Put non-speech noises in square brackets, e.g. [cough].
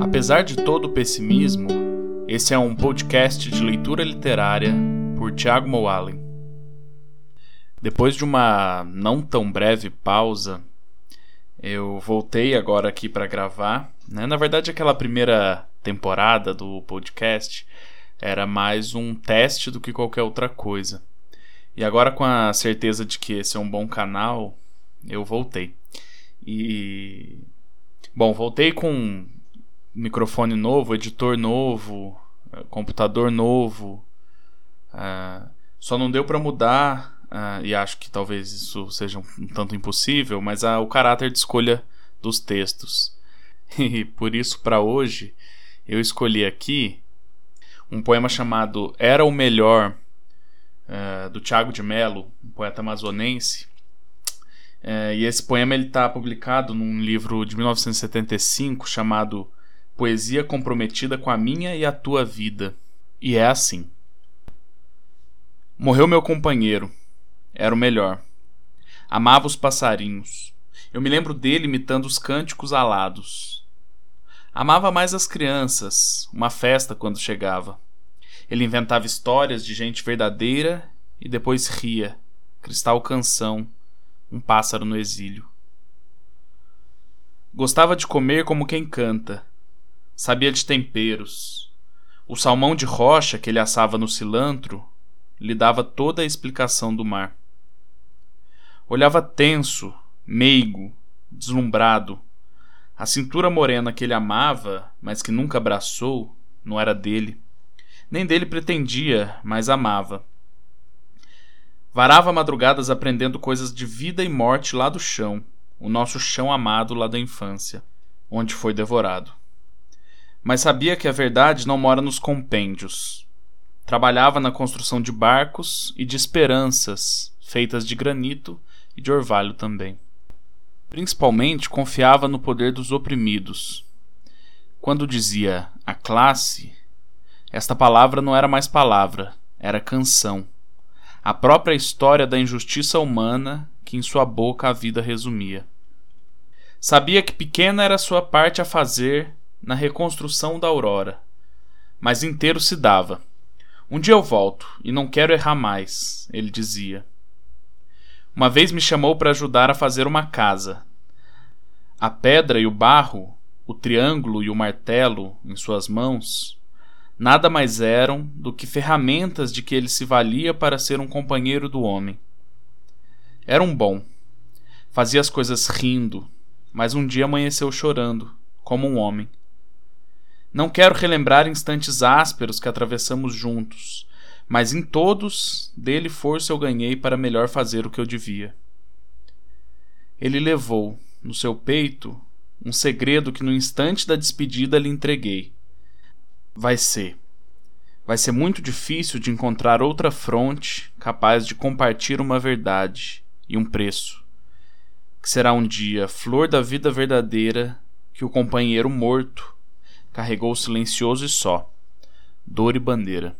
Apesar de todo o pessimismo, esse é um podcast de leitura literária por Tiago Moalen. Depois de uma não tão breve pausa, eu voltei agora aqui para gravar. Né? Na verdade, aquela primeira temporada do podcast era mais um teste do que qualquer outra coisa. E agora, com a certeza de que esse é um bom canal, eu voltei. E. Bom, voltei com microfone novo, editor novo, computador novo. Uh, só não deu para mudar, uh, e acho que talvez isso seja um, um tanto impossível, mas o caráter de escolha dos textos. [laughs] E por isso, para hoje, eu escolhi aqui um poema chamado Era o Melhor, do Tiago de Mello, um poeta amazonense. e esse poema está publicado num livro de 1975 chamado poesia comprometida com a minha e a tua vida. E é assim. Morreu meu companheiro. Era o melhor. Amava os passarinhos. Eu me lembro dele imitando os cânticos alados. Amava mais as crianças, uma festa quando chegava. Ele inventava histórias de gente verdadeira e depois ria, cristal canção, um pássaro no exílio. Gostava de comer como quem canta, sabia de temperos. O salmão de rocha que ele assava no cilantro lhe dava toda a explicação do mar. Olhava tenso, meigo, deslumbrado. A cintura morena que ele amava, mas que nunca abraçou, não era dele. Nem dele pretendia, mas amava. Varava madrugadas aprendendo coisas de vida e morte lá do chão, o nosso chão amado lá da infância, onde foi devorado mas sabia que a verdade não mora nos compêndios. Trabalhava na construção de barcos e de esperanças, feitas de granito e de orvalho também. Principalmente confiava no poder dos oprimidos. Quando dizia a classe, esta palavra não era mais palavra, era canção. A própria história da injustiça humana que em sua boca a vida resumia. Sabia que pequena era sua parte a fazer na reconstrução da aurora. Mas inteiro se dava. Um dia eu volto e não quero errar mais, ele dizia. Uma vez me chamou para ajudar a fazer uma casa. A pedra e o barro, o triângulo e o martelo em suas mãos, nada mais eram do que ferramentas de que ele se valia para ser um companheiro do homem. Era um bom. Fazia as coisas rindo, mas um dia amanheceu chorando, como um homem. Não quero relembrar instantes ásperos que atravessamos juntos, mas em todos dele força eu ganhei para melhor fazer o que eu devia. Ele levou, no seu peito, um segredo que no instante da despedida lhe entreguei. Vai ser. Vai ser muito difícil de encontrar outra fronte capaz de compartilhar uma verdade e um preço, que será um dia flor da vida verdadeira que o companheiro morto carregou silencioso e só, dor e bandeira.